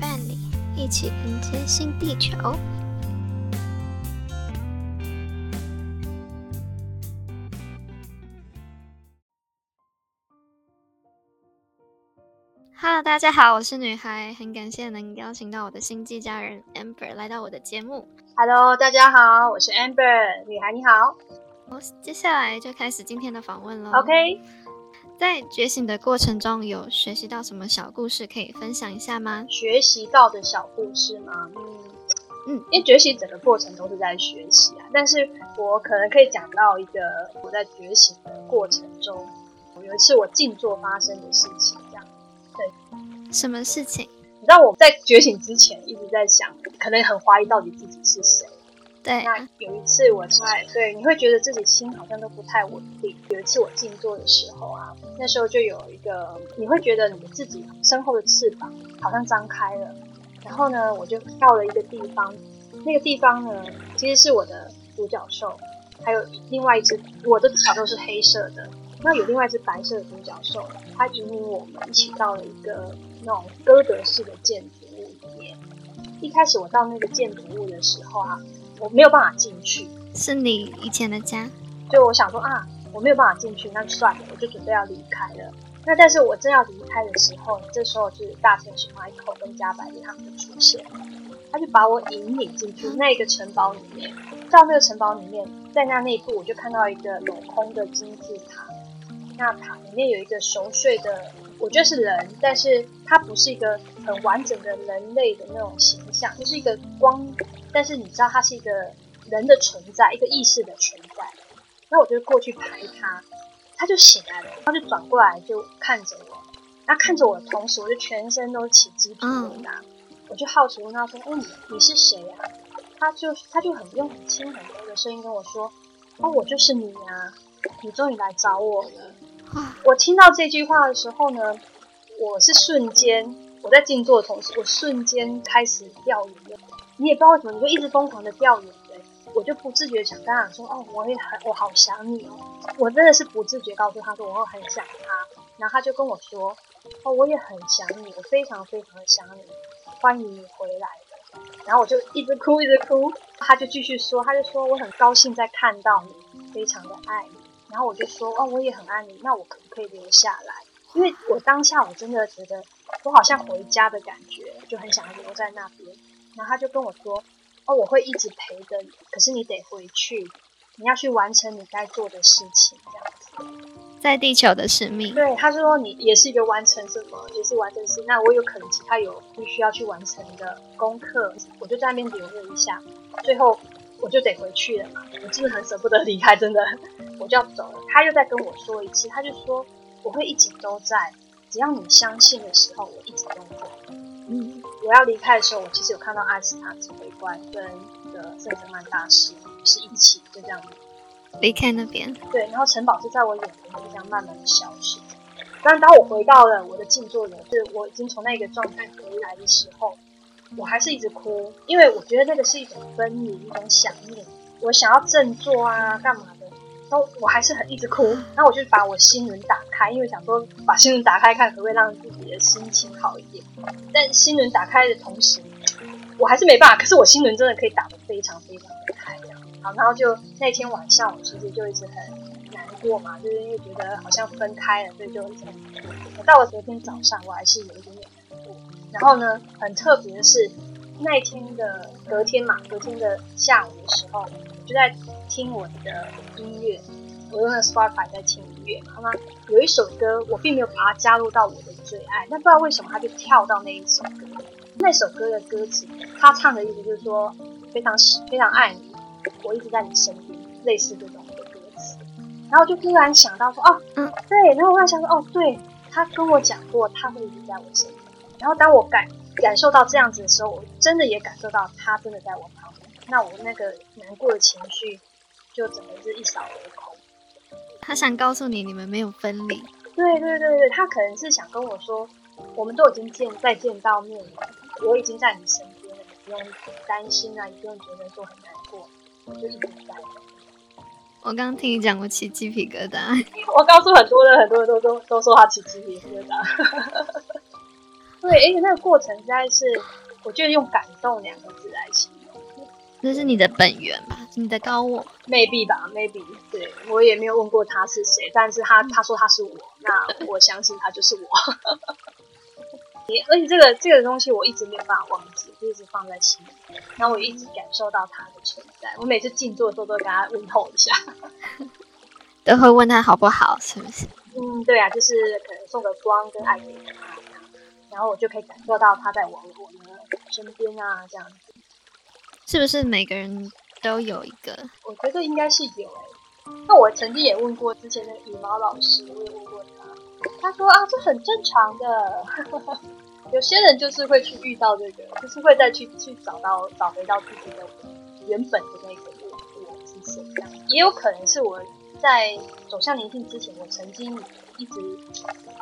伴你，一起迎接新地球。Hello，大家好，我是女孩，很感谢能邀请到我的星际家人 Amber 来到我的节目。Hello，大家好，我是 Amber，女孩你好。我接下来就开始今天的访问了。OK。在觉醒的过程中，有学习到什么小故事可以分享一下吗？学习到的小故事吗？嗯嗯，因为觉醒整个过程都是在学习啊。但是我可能可以讲到一个我在觉醒的过程中，有一次我静坐发生的事情，这样。对，什么事情？你知道我在觉醒之前一直在想，可能很怀疑到底自己是谁。对，那有一次我在对，你会觉得自己心好像都不太稳定。有一次我静坐的时候啊，那时候就有一个，你会觉得你自己身后的翅膀好像张开了。然后呢，我就到了一个地方，那个地方呢，其实是我的独角兽，还有另外一只，我的独角兽是黑色的，那有另外一只白色的独角兽，它引领我们一起到了一个那种歌德式的建筑物里面。一开始我到那个建筑物的时候啊。我没有办法进去，是你以前的家。就我想说啊，我没有办法进去，那就算了，我就准备要离开了。那但是我正要离开的时候，这时候就是大天使 Michael 跟加百利他们就出现，他就把我引领进去那个城堡里面。到那个城堡里面，在那内部我就看到一个镂空的金字塔，那塔里面有一个熟睡的，我觉得是人，但是它不是一个很完整的人类的那种形象，就是一个光。但是你知道他是一个人的存在，一个意识的存在。那我就过去拍他，他就醒来了，他就转过来就看着我。那看着我的同时，我就全身都起鸡皮疙瘩。我就好奇问他说：“嗯，你是谁呀？”他就他就很用很轻很柔的声音跟我说：“哦，我就是你呀，你终于来找我了。”我听到这句话的时候呢，我是瞬间我在静坐的同时，我瞬间开始掉眼泪。你也不知道为什么，你就一直疯狂的掉眼泪，我就不自觉想跟他说，哦，我也很，我好想你哦，我真的是不自觉告诉他说，我会很想他，然后他就跟我说，哦，我也很想你，我非常非常的想你，欢迎你回来，然后我就一直哭一直哭，他就继续说，他就说我很高兴再看到你，非常的爱你，然后我就说，哦，我也很爱你，那我可不可以留下来？因为我当下我真的觉得我好像回家的感觉，就很想要留在那边。然后他就跟我说：“哦，我会一直陪着你，可是你得回去，你要去完成你该做的事情，这样子，在地球的使命。”对，他说你也是一个完成什么，也是完成事。那我有可能其他有必须要去完成的功课，我就在那边留了一下。最后我就得回去了嘛，我真的很舍不得离开，真的，我就要走了。他又再跟我说一次，他就说我会一直都在，只要你相信的时候，我一直都在。嗯。我要离开的时候，我其实有看到阿斯塔指挥官跟那个圣泽曼大师是一起就这样离开那边。对，然后城堡是在我眼前就这样慢慢的消失。但当我回到了我的静坐的，就是我已经从那个状态回来的时候，我还是一直哭，因为我觉得那个是一种分离，一种想念。我想要振作啊，干嘛？然后我还是很一直哭，然后我就把我心轮打开，因为想说把心轮打开看可不可以让自己的心情好一点。但心轮打开的同时，我还是没办法。可是我心轮真的可以打得非常非常的开，这样。好，然后就那天晚上，我其实就一直很难过嘛，就是因为觉得好像分开了，所以就一直很难过。我到了昨天早上，我还是有一点点难过。然后呢，很特别的是，那天的隔天嘛，隔天的下午的时候，就在。听我的音乐，我用的 Spotify 在听音乐，好吗？有一首歌，我并没有把它加入到我的最爱，但不知道为什么它就跳到那一首歌。那首歌的歌词，他唱的意思就是说非常非常爱你，我一直在你身边，类似这种的歌词。然后就突然想到说，哦，嗯，对。然后我在想说，哦，对他跟我讲过，他会一直在我身边。然后当我感感受到这样子的时候，我真的也感受到他真的在我旁边。那我那个难过的情绪。就整个是一扫而空。他想告诉你，你们没有分离。对对对对，他可能是想跟我说，我们都已经见再见到面了，我已经在你身边了，你不用担心啊，你不用觉得说很难过，我就一直在。我刚刚听你讲，我起鸡皮疙瘩。我告诉很多人，很多人都都都说他起鸡皮疙瘩。对，而且那个过程实在是，我觉得用感动两个字来形容，这是你的本源吧？你的高我？maybe 吧，maybe。对我也没有问过他是谁，但是他他说他是我，那我相信他就是我。而且这个这个东西我一直没有办法忘记，就一直放在心里，然后我一直感受到他的存在。我每次静坐的时候都会跟他问候一下，都会问他好不好，是不是？嗯，对啊，就是可能送个光跟爱给他，然后我就可以感受到他在我我的身边啊，这样子。是不是每个人都有一个？我觉得应该是有。那我曾经也问过之前的羽毛老师，我也问过他，他说啊，这很正常的。有些人就是会去遇到这个，就是会再去去找到找回到自己的原本的那个我我是谁这样。也有可能是我在走向灵性之前，我曾经一直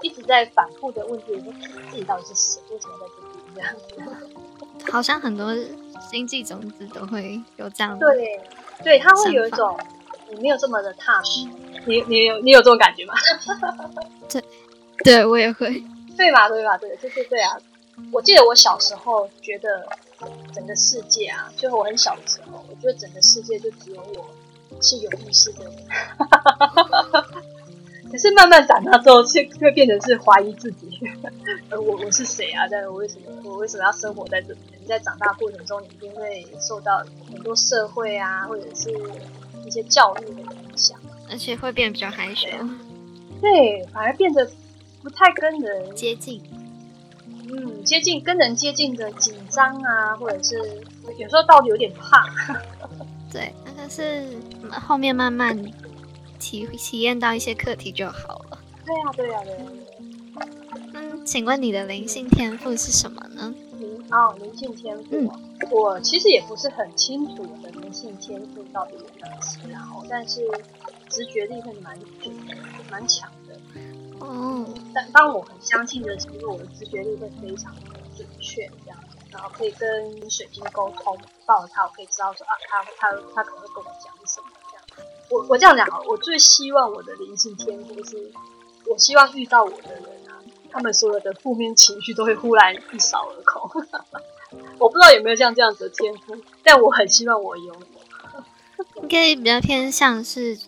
一直在反复的问自己，说自己到底是谁，为什么在这边这样子。好像很多星际种子都会有这样。对，对，他会有一种你没有这么的踏实。你你有你有这种感觉吗？对，对我也会。对吧？对吧？对，就是对啊。我记得我小时候觉得整个世界啊，就是我很小的时候，我觉得整个世界就只有我是有意识的人。可是慢慢长大之后，却会变成是怀疑自己，呃，我我是谁啊？但是我为什么我为什么要生活在这里？你在长大过程中，你一定会受到很多社会啊，或者是一些教育的影响，而且会变得比较害羞。对，反而变得。不太跟人接近，嗯，接近跟人接近的紧张啊，或者是有时候到底有点怕。对，那但是后面慢慢体体验到一些课题就好了。对呀，对呀，对呀。嗯，请问你的灵性天赋是什么呢？灵哦，灵性天赋。嗯，我其实也不是很清楚我的灵性天赋到底有哪些，然后但是直觉力会蛮准的，蛮强的。哦，但当我很相信的时候，我的直觉力会非常的准确，这样，然后可以跟水晶沟通，抱着它，我可以知道说啊，他他他可能会跟我讲什么这样。我我这样讲啊，我最希望我的灵性天赋是，我希望遇到我的人啊，他们所有的负面情绪都会忽然一扫而空。我不知道有没有像这样子的天赋，但我很希望我有。应该比较偏向是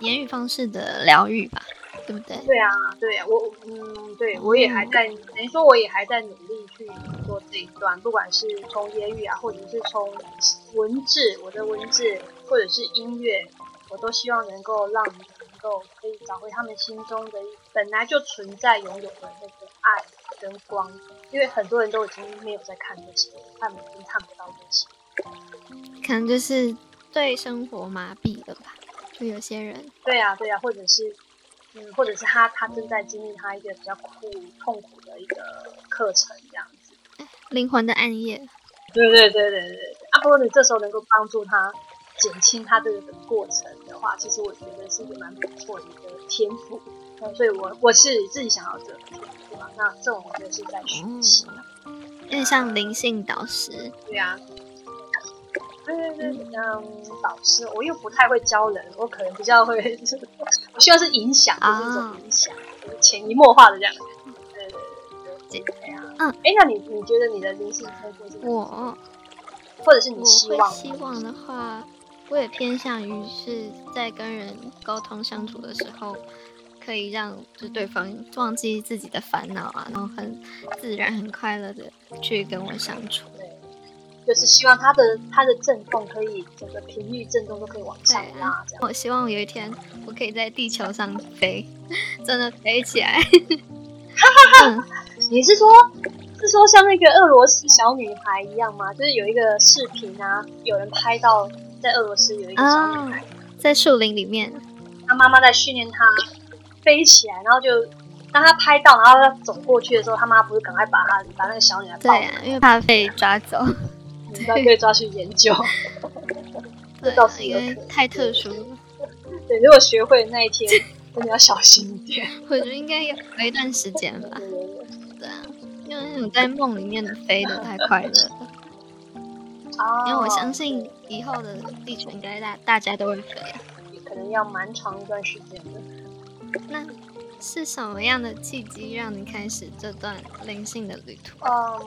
言语方式的疗愈吧。对不对？对啊，对啊，我嗯，对我也还在，等于说我也还在努力去做这一段，不管是从言语啊，或者是从文字，我的文字，或者是音乐，我都希望能够让你能够可以找回他们心中的本来就存在拥有的那个爱跟光，因为很多人都已经没有在看这些，他们已经看不到这些，可能就是对生活麻痹了吧？就有些人，对啊，对啊，或者是。嗯，或者是他他正在经历他一个比较苦痛苦的一个课程这样子，灵魂的暗夜。对对对对对啊！不过你这时候能够帮助他减轻他这个过程的话，其实我觉得是一个蛮不错的一个天赋。嗯，所以我我是自己想要这个天赋嘛。那这种我觉得是在学习，有点像灵性导师。对啊。对对对，像导师，我又不太会教人，我可能比较会，我希望是影响，就是一种影响，潜移默化的这样。对对对对，这样。嗯，哎，那你你觉得你的灵性天赋是？我，或者是你希望？希望的话，我也偏向于是在跟人沟通相处的时候，可以让就对方忘记自己的烦恼啊，然后很自然、很快乐的去跟我相处。就是希望它的它的震动可以整个频率震动都可以往上拉，这样。我希望有一天我可以在地球上飞，真的飞起来。哈哈哈！你是说，是说像那个俄罗斯小女孩一样吗？就是有一个视频啊，有人拍到在俄罗斯有一个小女孩在树林里面，她妈妈在训练她飞起来，然后就当她拍到，然后她走过去的时候，她妈不是赶快把她把那个小女孩抱，因为怕被抓走。可以抓去研究，这倒是因为太特殊了。对，如果学会那一天，真的要小心一点。我觉得应该有一段时间吧。对啊，因为那种在梦里面飞的太快乐了。因为我相信以后的地球应该大大家都会飞啊。可能要蛮长一段时间的。那是什么样的契机让你开始这段灵性的旅途？嗯，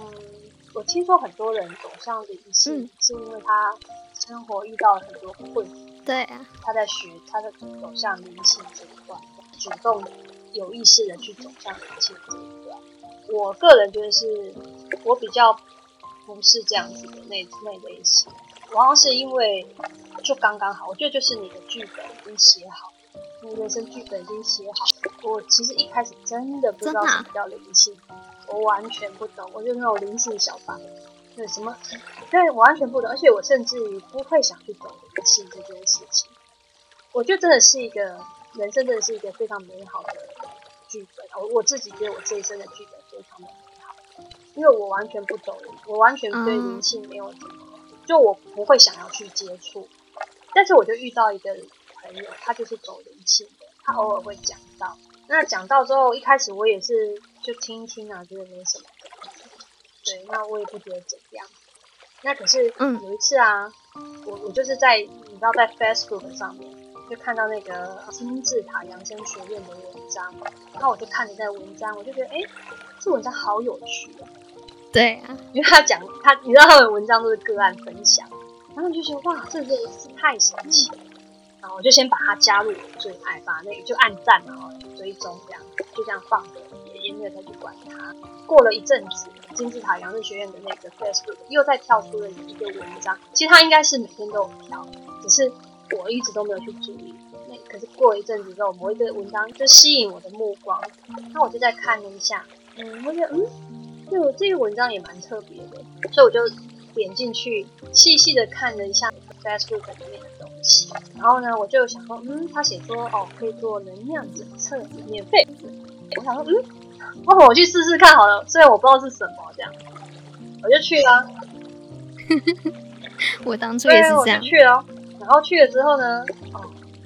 我听说很多人走向灵性，是因为他生活遇到了很多困难。对啊，他在学，他在走向灵性这一段，主动有意识的去走向灵性这一段。我个人觉得是，我比较不是这样子的那那类型。往往是因为就刚刚好，我觉得就是你的剧本已经写好，你人生剧本已经写好。我其实一开始真的不知道什么叫灵性，我完全不懂，我就那种灵性小白，对什么，对，完全不懂，而且我甚至于不会想去走灵性这件事情。我觉得真的是一个人生，真的是一个非常美好的剧本。我我自己觉得我这一生的剧本非常的美好，因为我完全不懂，我完全对灵性没有，就我不会想要去接触。但是我就遇到一个朋友，他就是走灵性的，他偶尔会讲到。那讲到之后，一开始我也是就听一听啊，觉得没什么。对，那我也不觉得怎样。那可是有一次啊，我我就是在你知道在 Facebook 上面就看到那个金字塔养生学院的文章，然后我就看了那个文章，我就觉得哎，这文章好有趣啊。对啊，因为他讲他，你知道他的文章都是个案分享，然后就觉得哇，这真的是太神奇。然后我就先把它加入我最爱，把那个就按赞然后追踪这样，就这样放着，也也没有再去管它。过了一阵子，金字塔养生学院的那个 Facebook 又再跳出了一个文章，其实它应该是每天都有跳，只是我一直都没有去注意。那可是过了一阵子之后，某一个文章就吸引我的目光，那我就再看了一下，嗯，我觉得嗯，对我这个文章也蛮特别的，所以我就点进去细细的看了一下 Facebook 里面然后呢，我就想说，嗯，他写说，哦，可以做能量检测，免费。我想说，嗯，我我去试试看好了。虽然我不知道是什么，这样，我就去了。我当初也是这样。去了，然后去了之后呢，哦，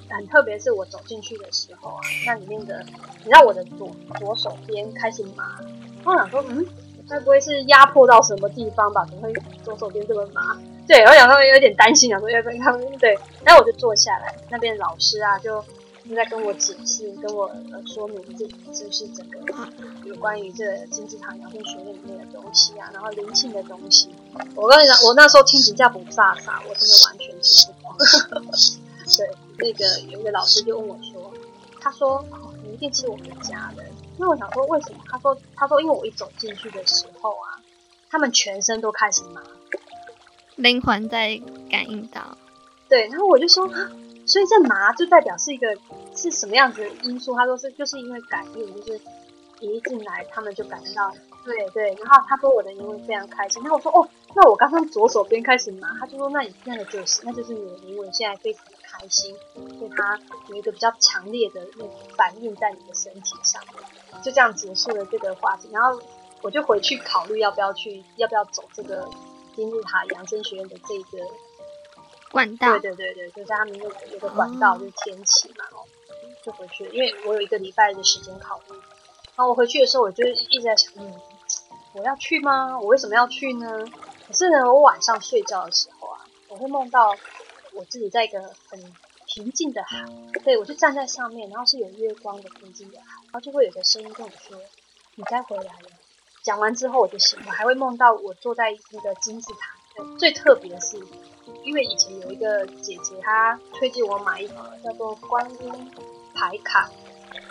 很特别是我走进去的时候啊，那里面的，你知道我的左左手边开始麻。我想说，嗯，该不会是压迫到什么地方吧？怎么会左手边这么麻？对，我想说有点担心，想说要不要他们对，然后我就坐下来，那边老师啊就在跟我解释，跟我呃说明这这是整个有关于这金字塔养生学院里面的东西啊，然后灵性的东西。我跟你讲，我那时候听评价不飒飒，我真的完全听不懂。对，那个有一个老师就问我说，他说哦，你一定是我们家的。那我想说为什么？他说他说因为我一走进去的时候啊，他们全身都开始麻。灵魂在感应到，对，然后我就说，所以这麻就代表是一个是什么样子的因素？他说是就是因为感应，就是一进来他们就感觉到，对对。然后他说我的灵魂非常开心，然后我说哦，那我刚刚左手边开始麻，他就说那你那个就是那就是你的灵魂现在非常的开心，所以他有一个比较强烈的那种反应在你的身体上面，就这样结束了这个话题。然后我就回去考虑要不要去要不要走这个。金字塔养生学院的这个管道，对对对对，就在他们那个有个管道，就是天启嘛，哦，就回去。因为我有一个礼拜的时间考虑，然后我回去的时候，我就一直在想，嗯，我要去吗？我为什么要去呢？可是呢，我晚上睡觉的时候啊，我会梦到我自己在一个很平静的海，对我就站在上面，然后是有月光的平静的海，然后就会有个声音跟我说：“你该回来了。”讲完之后我就醒，我还会梦到我坐在那个金字塔。最特别的是，因为以前有一个姐姐，她推荐我买一个叫做观音牌卡。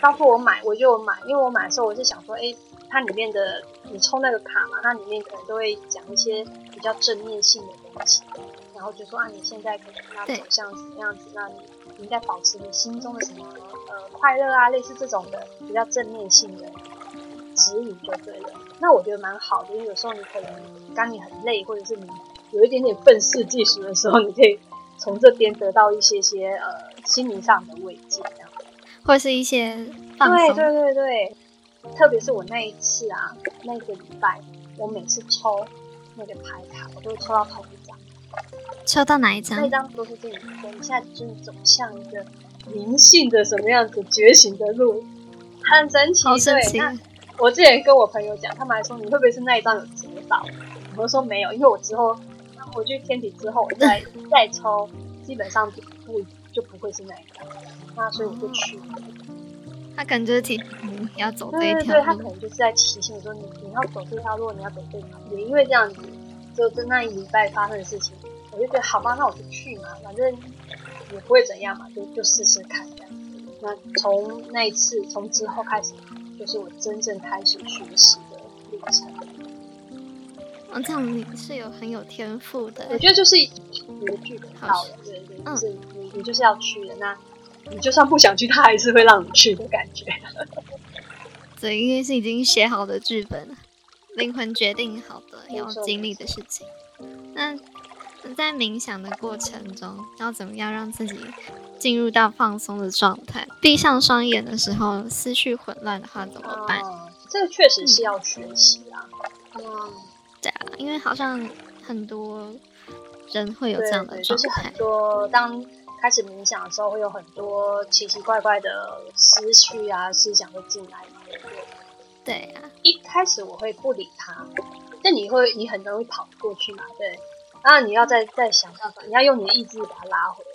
当初我买我就买，因为我买的时候我是想说，哎，它里面的你抽那个卡嘛，它里面可能都会讲一些比较正面性的东西，然后就说啊，你现在可能要走向什么样子，那你应该保持你心中的什么呃快乐啊，类似这种的比较正面性的指引就对了。那我觉得蛮好的，因为有时候你可能当你很累，或者是你有一点点愤世嫉俗的时候，你可以从这边得到一些些呃心灵上的慰藉，这样，或是一些对对对对，特别是我那一次啊，那个礼拜，我每次抽那个牌卡，我都会抽到同一张，抽到哪一张？那张都是跟你说，你现在就是走向一个灵性的什么样子觉醒的路，很神奇，对。我之前跟我朋友讲，他们还说你会不会是那一张有折到？我就说没有，因为我之后我去天体之后，我再 再抽，基本上不就不会是那一张。那所以我就去。他可能就是提醒你要走这对对对，他一条路。可能就是在提醒你说你你要走这条路，你要走这条路。也因为这样子，就在那一礼拜发生的事情，我就觉得好吧，那我就去嘛，反正也不会怎样嘛，就就试试看这样子。那从那一次，从之后开始，就是我真正开始学习的历程。哦，这样你是有很有天赋的我。觉得就是你的剧本到了，对对，嗯就是你你就是要去的，那你就算不想去，他还是会让你去的感觉。对，因为是已经写好的剧本，灵魂决定好的要经历的事情。那在冥想的过程中，要怎么样让自己进入到放松的状态？闭上双眼的时候，思绪混乱的话怎么办？哦，这个确实是要学习啊。嗯，对啊，因为好像很多人会有这样的对，状态就是很。多当开始冥想的时候，会有很多奇奇怪怪的思绪啊、思想会进来嘛，对啊，一开始我会不理他，但你会你很容易跑过去嘛，对。然后你要再再想办法，你要用你的意志把它拉回来。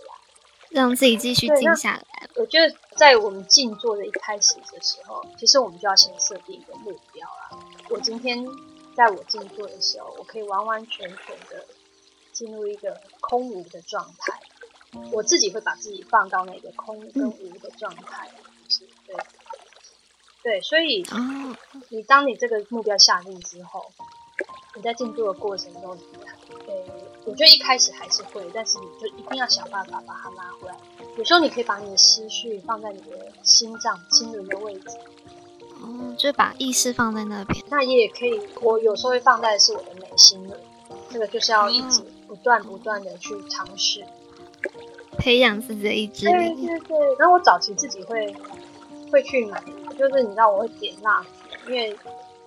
让自己继续静下来。我觉得在我们静坐的一开始的时候，其实我们就要先设定一个目标啦。我今天在我静坐的时候，我可以完完全全的进入一个空无的状态，我自己会把自己放到那个空跟无的状态，就是对，对，所以哦，你当你这个目标下定之后，你在静坐的过程中，呃，我觉得一开始还是会，但是你就一定要想办法把它拉回来。有时候你可以把你的思绪放在你的心脏、心灵的位置，哦，就把意识放在那边。那也可以。我有时候会放在的是我的眉心轮，这个就是要一直不断不断的去尝试。培养自己的意志对力。对对，然后我早期自己会会去买，就是你知道我会点蜡烛，因为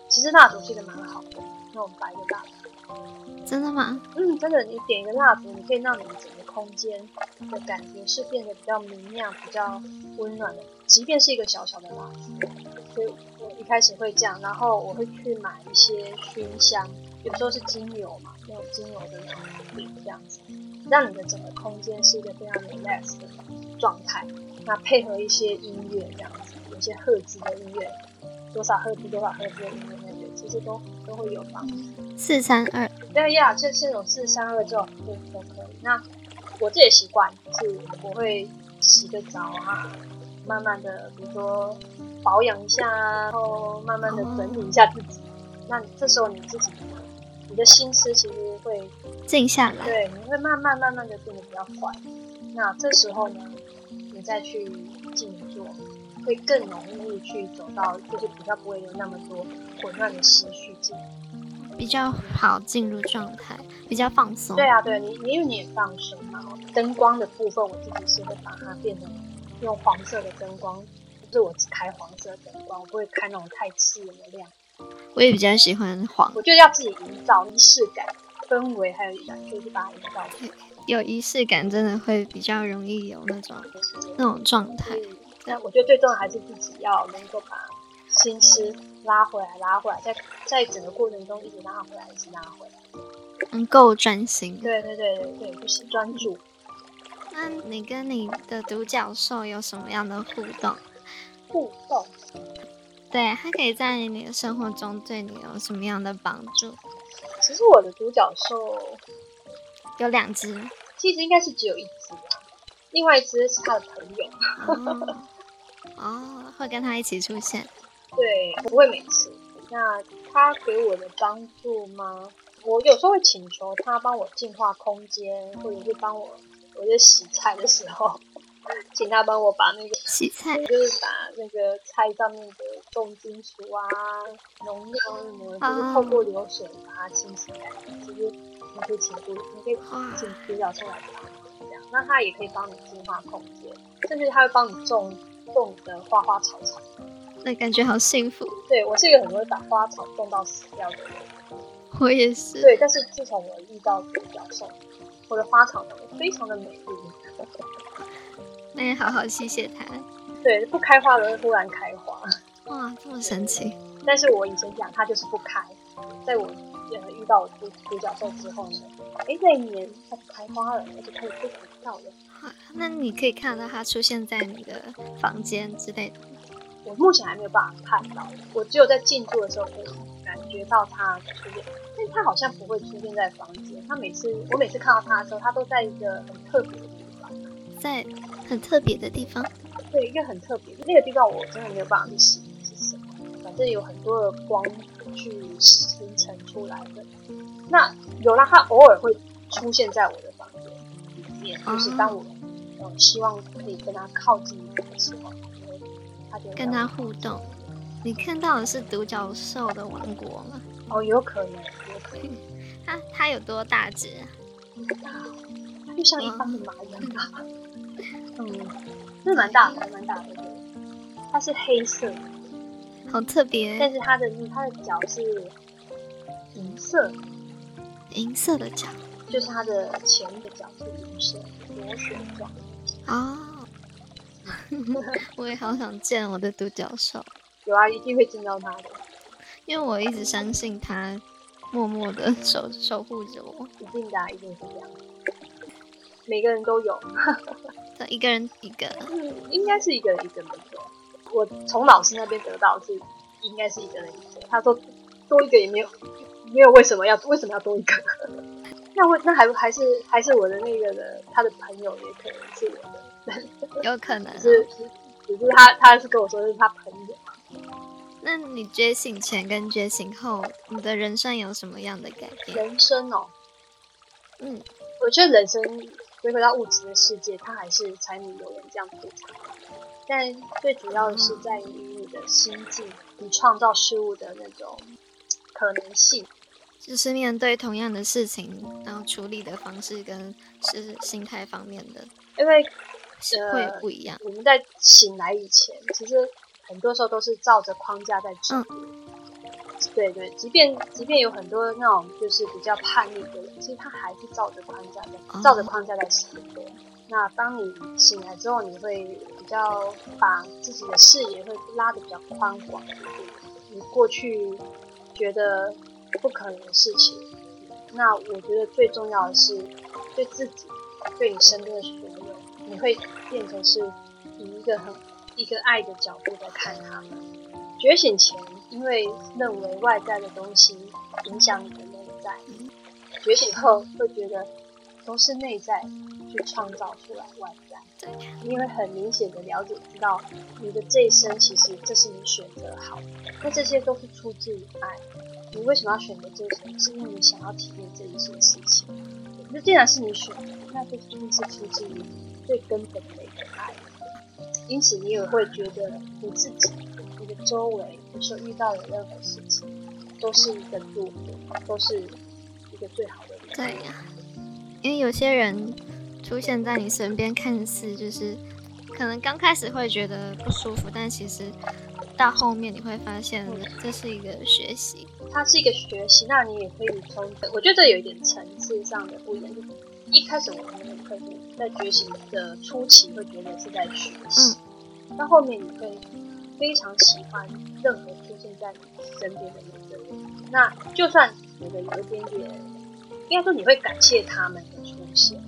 其实蜡烛是一个蛮好的那种白的蜡烛。真的吗？嗯，真的，你点一个蜡烛，你可以让你整个空间的感觉是变得比较明亮、比较温暖的，即便是一个小小的蜡烛。所以我一开始会这样，然后我会去买一些熏香，有时候是精油嘛，那种精油的那种这样子，让你的整个空间是一个非常 relax 的状态。那配合一些音乐这样子，有些赫兹的音乐，多少赫兹多少赫兹的音乐那个，其实都都会有吧。四三二，对呀，这这种四三二这种都都可以。那我自己的习惯是，我会洗个澡啊，慢慢的，比如说保养一下啊，然后慢慢的整理一下自己。那这时候你自己，你的心思其实会静下来。对，你会慢慢慢慢的变得比较缓。那这时候呢，你再去会更容易去走到，就是比较不会有那么多混乱的思绪进来。比较好进入状态，比较放松。对啊，对你，你因为你也放松嘛。灯光的部分，我自己是会把它变成用黄色的灯光，就是我只开黄色的灯光，我不会开那种太刺眼的亮。我也比较喜欢黄，我觉得要自己营造仪式感、氛围，还有感觉，去把它营造出来。有仪式感，真的会比较容易有那种那种状态。嗯，但我觉得最重要还是自己要能够把心思拉回来，拉回来，在在整个过程中一直拉回来，一直拉回来。能，够专心。对对对对对，就是专注。那你跟你的独角兽有什么样的互动？互动，对，它可以在你的生活中对你有什么样的帮助？其实我的独角兽有两只其实应该是只有一只啊，另外一只是他的朋友。哦，哦，会跟他一起出现。对，不会每次。那他给我的帮助吗？我有时候会请求他帮我净化空间，或者是帮我我在洗菜的时候，请他帮我把那个洗菜就是把那个菜上面的重金属啊、农药什么，就是透过流水把它清洗干净。其实你可以请独，你可以哇请独角兽来帮你这样，那他也可以帮你净化空间，甚至他会帮你种种的花花草草。那感觉好幸福。对我是一个很容易把花草种到死掉的人，我也是。对，但是自从我遇到独角兽，我的花草呢非常的美丽，那也好好谢谢它。对，不开花的会忽然开花，哇，这么神奇！但是我以前养它就是不开，在我呃遇到独独角兽之后呢，哎那一年它就开花了，而且开始非常漂亮。哇那你可以看到它出现在你的房间之类的。我目前还没有办法看到，我只有在进驻的时候可以感觉到它出现，但它好像不会出现在房间。它每次我每次看到它的时候，它都在一个很特别的地方，在很特别的地方。对，一个很特别的那个地方，我真的没有办法去形容是什么。反正有很多的光去形成出来的。那有了它偶尔会出现在我的房间里面，就是当我呃希望可以跟它靠近一点的时候。跟它互动，你看到的是独角兽的王国吗？哦，有可能，有可能。它它有多大只？大，它就像一般的马一样大。嗯，是蛮大的，蛮大的。它是黑色，好特别。但是它的它的脚是银色，银色的脚，就是它的前的脚是银色，螺旋状。啊。我也好想见我的独角兽。有啊，一定会见到它的，因为我一直相信它，默默的守守护着我。一定的，一定是这样。每个人都有，一个人一个，嗯，应该是一个人一个没错。我从老师那边得到是，应该是一个人一个。他说多一个也没有，没有为什么要为什么要多一个？那我那还还是还是我的那个的，他的朋友也可能是我的。有可能是，只是他，他是跟我说是他朋友。那你觉醒前跟觉醒后，你的人生有什么样的改变？人生哦，嗯，我觉得人生回归到物质的世界，它还是柴米油盐酱醋茶。但最主要的是在于你的心境，你创造事物的那种可能性。就是面对同样的事情，然后处理的方式跟是心态方面的，因为。会不一样。我们在醒来以前，其实很多时候都是照着框架在走。对对，即便即便有很多那种就是比较叛逆的人，其实他还是照着框架在照着框架在生活。那当你醒来之后，你会比较把自己的视野会拉的比较宽广。你过去觉得不可能的事情，那我觉得最重要的是对自己，对你身边的所有。你会变成是以一个很一个爱的角度在看他们。觉醒前，因为认为外在的东西影响你的内在；觉醒后，会觉得都是内在去创造出来外在。因为很明显的了解知道，你的这一生其实这是你选择好的，那这些都是出自于爱。你为什么要选择这一生？是因为你想要体验这一些事情。那既然是你选的，那就一定是出自于。最根本的一个爱，因此你也会觉得你自己、你周围、你所遇到的任何事情，都是一个祝福，都是一个最好的。对呀，因为有些人出现在你身边，看似就是可能刚开始会觉得不舒服，但其实到后面你会发现这是一个学习，它是一个学习。那你也可以从，我觉得这有一点层次上的不一样。一开始我们可能在觉醒的初期会觉得是在学习，到后面你会非常喜欢任何出现在你身边的每个人。那就算觉得有一点点，应该说你会感谢他们的出现。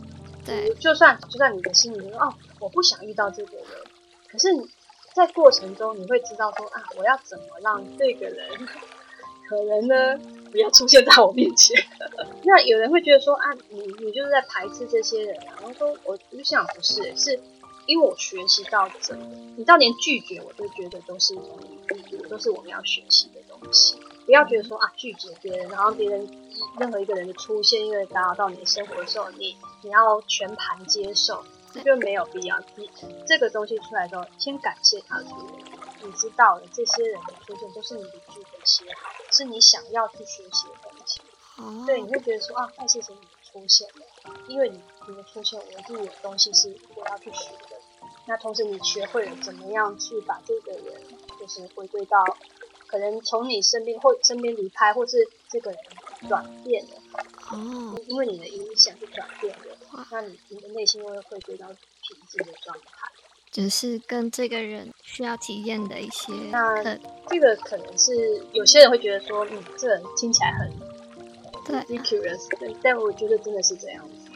对，就算就算你的心里说哦，我不想遇到这个人，可是你在过程中你会知道说啊，我要怎么让这个人可能呢？不要出现在我面前。那有人会觉得说啊，你你就是在排斥这些人啊。然后说，我就想不是，是因为我学习到这，你到连拒绝我都觉得都是一种都是我们要学习的东西。不要觉得说啊，拒绝别人，然后别人任何一个人的出现，因为打扰到你的生活的时候，你你要全盘接受，就没有必要。你这个东西出来之后，先感谢他出现。你知道了，这些人的出现都是你的剧本写好，是你想要去学习的东西。对，你会觉得说啊，坏事情出现了，因为你你的出现，我一定有东西是我要去学的。那同时你学会了怎么样去把这个人，就是回归到可能从你身边或身边离开，或是这个人转变了。哦，因为你的影响是转变的，那你你的内心又会回归到平静的状态。只是跟这个人需要体验的一些，那这个可能是有些人会觉得说，嗯，这人听起来很对对，但我觉得真的是这样子。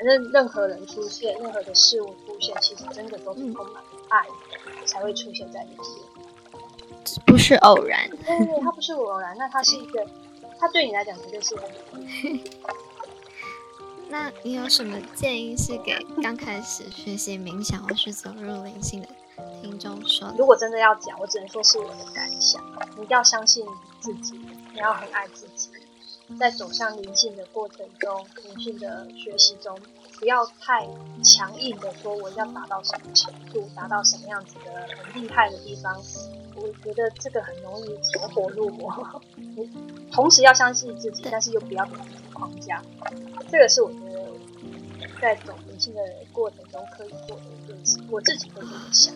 反正任何人出现，任何的事物出现，其实真的都是充满爱才会出现在里面。不是偶然。对对，它不是偶然，那它是一个，它对你来讲绝对是很。那你有什么建议是给刚开始学习冥想或是走入灵性的听众说？如果真的要讲，我只能说是我的感想。你一定要相信自己，你要很爱自己。在走向灵性的过程中，灵性的学习中，不要太强硬的说我要达到什么程度，达到什么样子的很厉害的地方。我觉得这个很容易走火入魔。同时要相信自己，但是又不要给自己框架。这个是我觉得在走灵性的过程中可以做的一件事。我自己会这么想。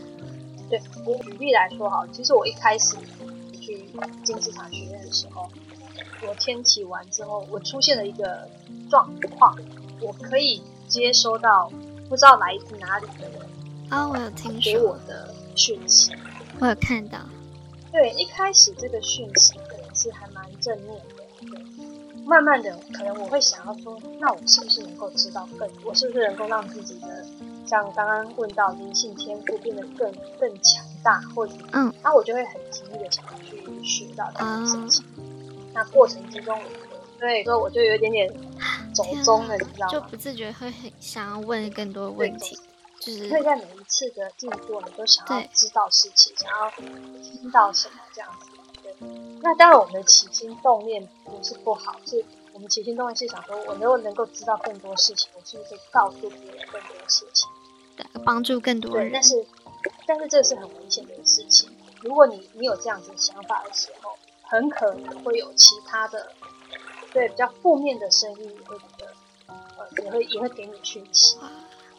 对我举例来说哈，其实我一开始去金字塔学院的时候。我天启完之后，我出现了一个状况，我可以接收到不知道来自哪里的人啊，我有听说给我的讯息，我有看到。对，一开始这个讯息可能是还蛮正面的，对。慢慢的，可能我会想要说，那我是不是能够知道更多？是不是能够让自己的像刚刚问到灵性天赋变得更更强大，或者嗯，那我就会很急力的想要去学到这件事情。那过程之中，所以说我就有一点点走中了，你知道吗？就不自觉会很想要问更多问题，就是会在每一次的静坐，你都想要知道事情，想要听到什么这样子。对，那当然我们的起心动念不是不好，是我们起心动念是想说，我如果能够知道更多事情，我是不是可以告诉别人更多事情，对，帮助更多人。但是，但是这是很危险的事情。如果你你有这样子想法的时候。很可能会有其他的，对比较负面的声音，也会觉得，呃，也会也会给你讯息。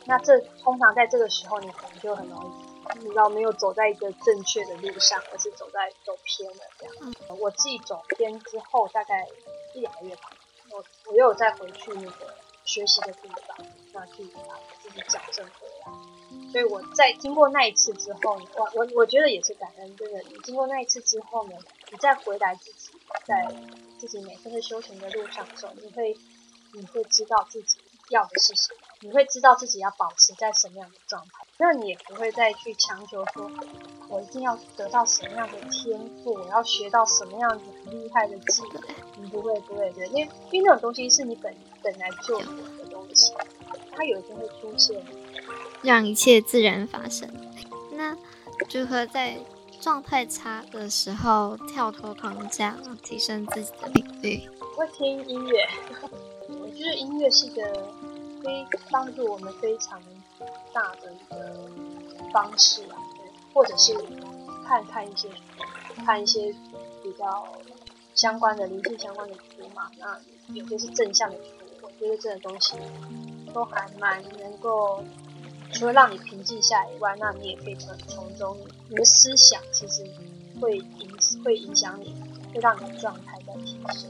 那这通常在这个时候，你可能就很容易，你知道没有走在一个正确的路上，而是走在走偏了这样。我自己走偏之后，大概一两个月吧，我我又再回去那个学习的地方，那去把自己矫正回来。所以我在经过那一次之后，我我我觉得也是感恩，真的，你经过那一次之后呢？你再回来自己，在自己每天的修行的路上走，你会你会知道自己要的是什么，你会知道自己要保持在什么样的状态，那你也不会再去强求说，我一定要得到什么样的天赋，我要学到什么样子厉害的技能，你不会不会对，因为因为那种东西是你本本来就有的东西，它有一天会出现，让一切自然发生。那如何在？状态差的时候，跳脱框架，提升自己的频率。会听音乐，我觉得音乐是一个可以帮助我们非常大的一个方式啊，对或者是看看一些看一些比较相关的灵性相关的书嘛。那有些是正向的书，我觉得这个东西都还蛮能够。除了让你平静下来以外，那你也可以从从中，你的思想其实会影会影响你，会让你的状态在提升，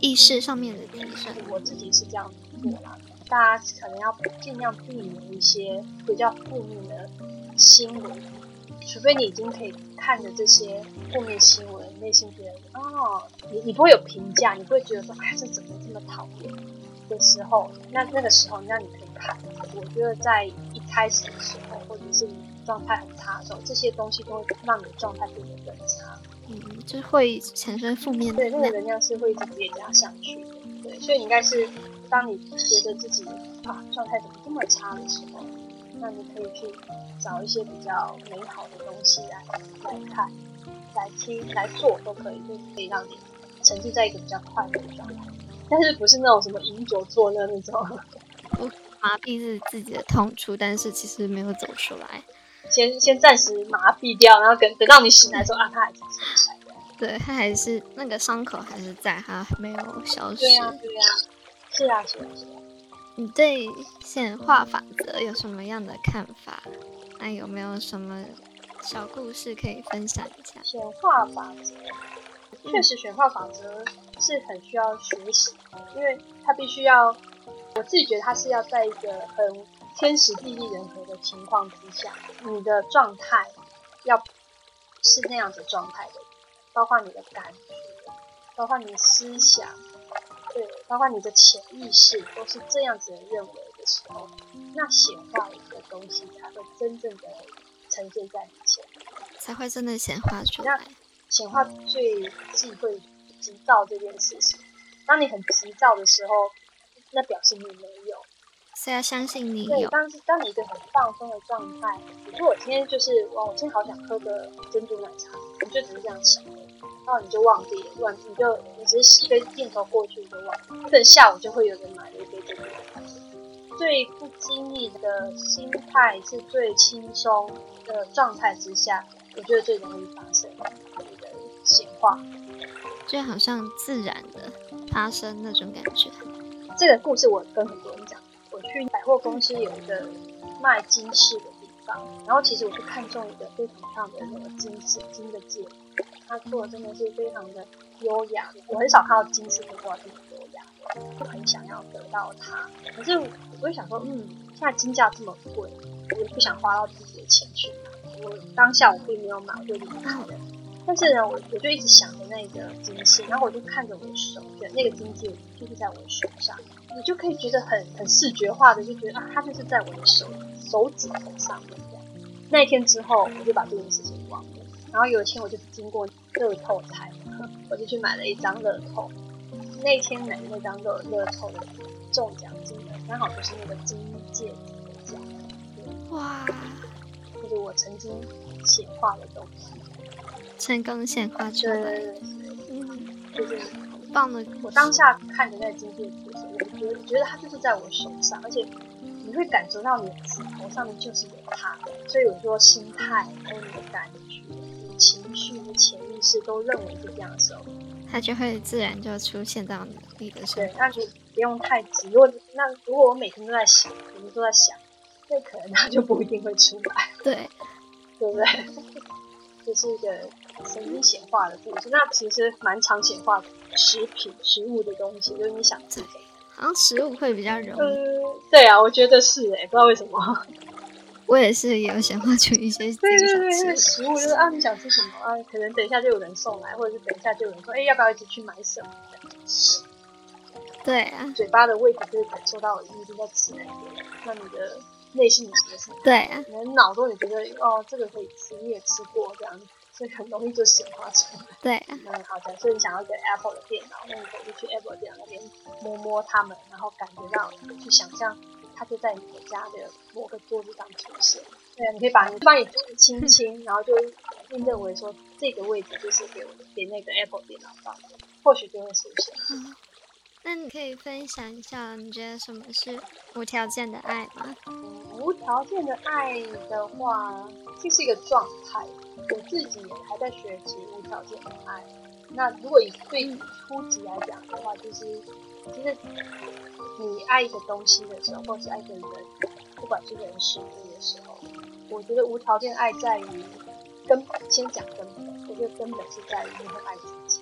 意识上面的提升。我自己是这样做啦，大家可能要尽量避免一些比较负面的新闻，除非你已经可以看着这些负面新闻，内心觉得哦，你你不会有评价，你不会觉得说哎这怎么这么讨厌的时候，那那个时候那你可以看。我觉得在一。开始的时候，或者是你状态很差的时候，这些东西都会让你状态变得更差。嗯，就会产生负面的。对，那个能量是会一直叠加上去的。对，所以你应该是，当你觉得自己啊状态怎么这么差的时候，那你可以去找一些比较美好的东西来来看、来听、来做都可以，就可以让你沉浸在一个比较快乐的状态。但是不是那种什么饮酒作乐那种。我麻痹是自己的痛处，但是其实没有走出来。先先暂时麻痹掉，然后等等到你醒来之后啊，他还是在。对他还是那个伤口还是在，他没有消失。对呀，对呀，是啊，是啊，是啊。你对显化法则有什么样的看法？那有没有什么小故事可以分享一下？显化法则，确实显化法则是很需要学习的，因为它必须要。我自己觉得它是要在一个很天时地利人和的情况之下，你的状态要是那样子状态的，包括你的感觉，包括你的思想，对，包括你的潜意识都是这样子认为的时候，那显化一个东西才会真正的呈现在你前面。才会真的显化出来。显化最忌讳急躁这件事情。当你很急躁的时候，那表示你没有。是要相信你对，当是当你一个很放松的状态，比如说我今天就是哇，我今天好想喝个珍珠奶茶，我就只是这样想，然后你就忘记了，忘你就你只是一个念头过去你就忘了，可能下午就会有人买了一杯珍珠奶茶。最不经意的心态是最轻松的状态之下，我觉得最容易发生你的显化。就好像自然的发生那种感觉。这个故事我跟很多人讲，我去百货公司有一个卖金饰的地方，然后其实我是看中一个非常漂亮的那个金饰金的戒指，他做的真的是非常的优雅，我很少看到金饰可以做到这么优雅，就很想要得到它。可是我就想说，嗯，现在金价这么贵，我也不想花到自己的钱去买。我当下我并没有买，我就离开了。但是呢，我我就一直想着那个金饰，然后我就看着我的手，觉得那个金戒指就是在我的手上，你就可以觉得很很视觉化的，就觉得啊，它就是在我的手手指头上面。那一天之后，我就把这件事情忘了。然后有一天，我就经过乐透台，我就去买了一张乐透。那天买的那张乐乐透的中奖金额刚好就是那个金戒指的奖。哇，就是我曾经显化的东西。成功显化出来，嗯，就是很棒的。我当下看着那个金戒指的时候，我觉得觉得它就是在我手上，而且你会感受到你的指头上面就是有它，所以我说心态还有你的感觉、你情绪、和潜意识都认为是这样的时候，它就会自然就出现到你的身对，那就不用太急。如果那如果我每天都在想，每天都在想，那可能它就不一定会出来，对，对不对？这是一个神经显化的故事，那其实蛮常显化食品、食物的东西，就是你想吃好像食物会比较容易。嗯，对啊，我觉得是哎、不知道为什么。我也是有显化出一些自对己对对对，想吃食物就是啊，你想吃什么啊？可能等一下就有人送来，或者是等一下就有人说，哎，要不要一起去买什么？对啊，嘴巴的味觉就会感受到你已经在吃那个，那你的内心里觉得是，对啊，你的脑中你觉得哦，这个可以吃，你也吃过这样子，所以很容易就显化出来。对啊，嗯，好的。所以你想要一个 Apple 的电脑，那你可以去 Apple 电脑那边摸摸它们，然后感觉到，去想象它就在你的家的某个桌子上出现。对啊，你可以把你把你桌子轻轻，然后就并认为说这个位置就是给我给那个 Apple 电脑放的，或许就会出现。好。那你可以分享一下，你觉得什么是无条件的爱吗？无条件的爱的话，这是一个状态。我自己也还在学习无条件的爱。那如果以最初级来讲的话，就是其实你爱一个东西的时候，或是爱一个人，不管是人事物的时候，我觉得无条件爱在于根本。先讲根本，我觉得根本是在于你会爱自己。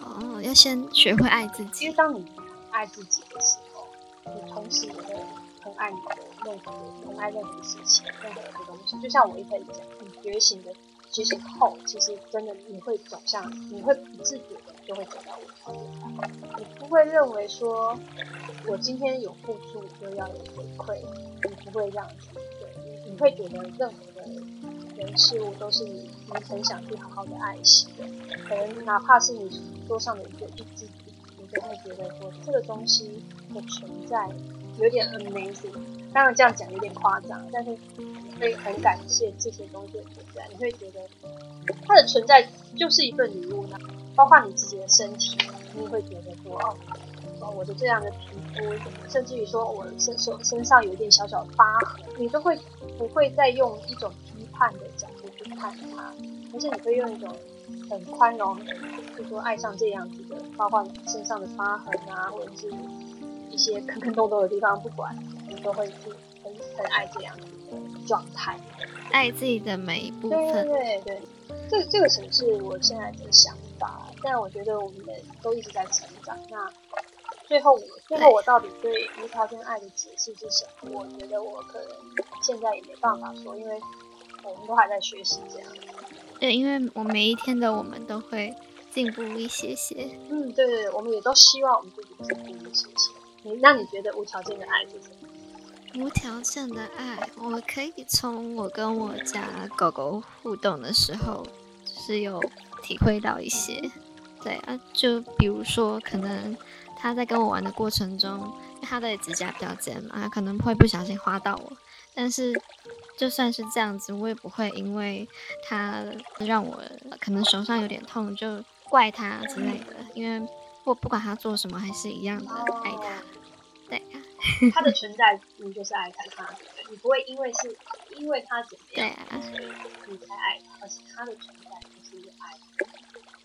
哦，要先学会爱自因己。为当你爱自己的时候，你同时也会很爱你的任何很爱任何事情、任何的东西。就像我一开始讲，你觉醒的觉醒后，其实真的你会走向，你会不自觉的就会走到无条件爱。你不会认为说，我今天有付出，就要有回馈，你不会这样子。对，你会觉得任何的人事物都是你你很想去好好的爱惜的。可能哪怕是你桌上的一个一支笔，你都会觉得说这个东西的存在有点 amazing。当然这样讲有点夸张，但是你会很感谢这些东西的存在，你会觉得它的存在就是一份礼物呢。包括你自己的身体，你会觉得说哦。哦，我的这样的皮肤，甚至于说我身手身上有一点小小的疤痕，你都会不会再用一种批判的角度去看它，而且你会用一种很宽容，就说爱上这样子的，包括身上的疤痕啊，或者是一些坑坑洞洞的地方，不管你都会去很很爱这样子的状态。爱自己的每一部对对分。对对，这这个只是我现在的想法，但我觉得我们都一直在成长。那最后我最后我到底对无条件爱的解释是什么？我觉得我可能现在也没办法说，因为我们都还在学习这样。对，因为我每一天的我们都会进步一些些。嗯，对对对，我们也都希望我们自己进步一些些。你那你觉得无条件的爱是什么？无条件的爱，我可以从我跟我家狗狗互动的时候，就是有体会到一些。对啊，就比如说，可能他在跟我玩的过程中，他的指甲比较尖嘛，它可能会不小心划到我。但是就算是这样子，我也不会因为他让我可能手上有点痛就怪他之类的，因为我不管他做什么，还是一样的爱他。对呀。它的存在，你就是爱他，你不会因为是因为他怎么样，所以你才爱他，而是他的存在。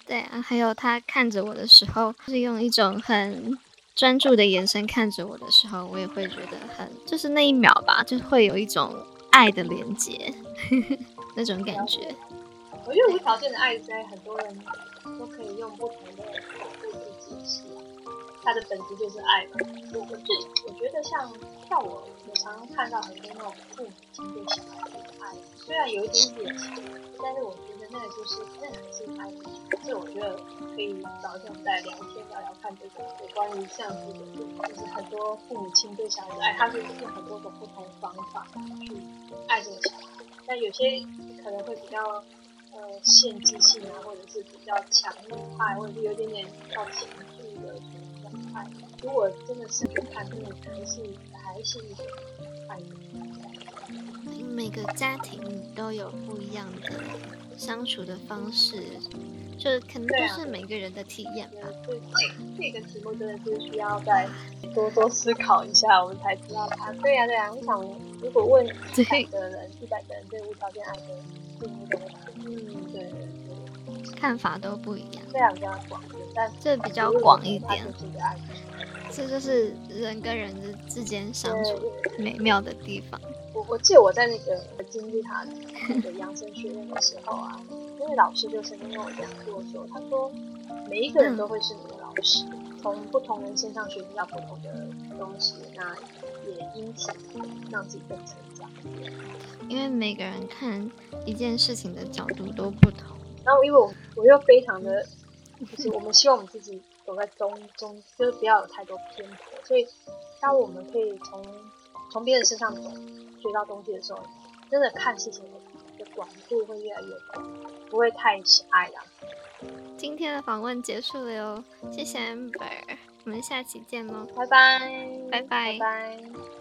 对啊，还有他看着我的时候，就是用一种很专注的眼神看着我的时候，我也会觉得很，就是那一秒吧，就会有一种爱的连接，那种感觉。我觉得无条件的爱，在很多人都可以用不同的角度去解释。它的本质就是爱。我我最我觉得像像我，我常常看到很多那种父母亲对小孩的爱，虽然有一点点，但是我觉得那就是那还是爱。所以我觉得可以找一天再聊天聊聊看这个有关于这样子的，就是很多父母亲对小孩子爱，他是很多种不同方法去爱这个小孩。但有些可能会比较呃限制性啊，或者是比较强烈爱，或者是有点点到情绪的。爱，如果真的是去看，那还是还是一种爱。每个家庭都有不一样的相处的方式，就可能就是每个人的体验吧。对，这个题目真的是需要再多多思考一下，我们才知道它。对呀，对呀，我想如果问一百个人，一百个人对无条件爱的嗯，对对对，看法都不一样，非常非常广。这比较广一点，这就是人跟人的之间相处美妙的地方。我我记得我在那个金字塔那个养生学院的时候啊，那位老师就曾经跟我讲过，说他说每一个人都会是你的老师，从不同人身上学习到不同的东西，那也因此让自己更成长。因为每个人看一件事情的角度都不同，然后因为我我又非常的。就是我们希望我们自己走在中中，就是不要有太多偏颇。所以，当我们可以从从别人身上走学到东西的时候，真的看事情的广度会越来越广，不会太狭隘了。今天的访问结束了哟，谢谢 Amber，我们下期见喽，拜拜，拜拜拜。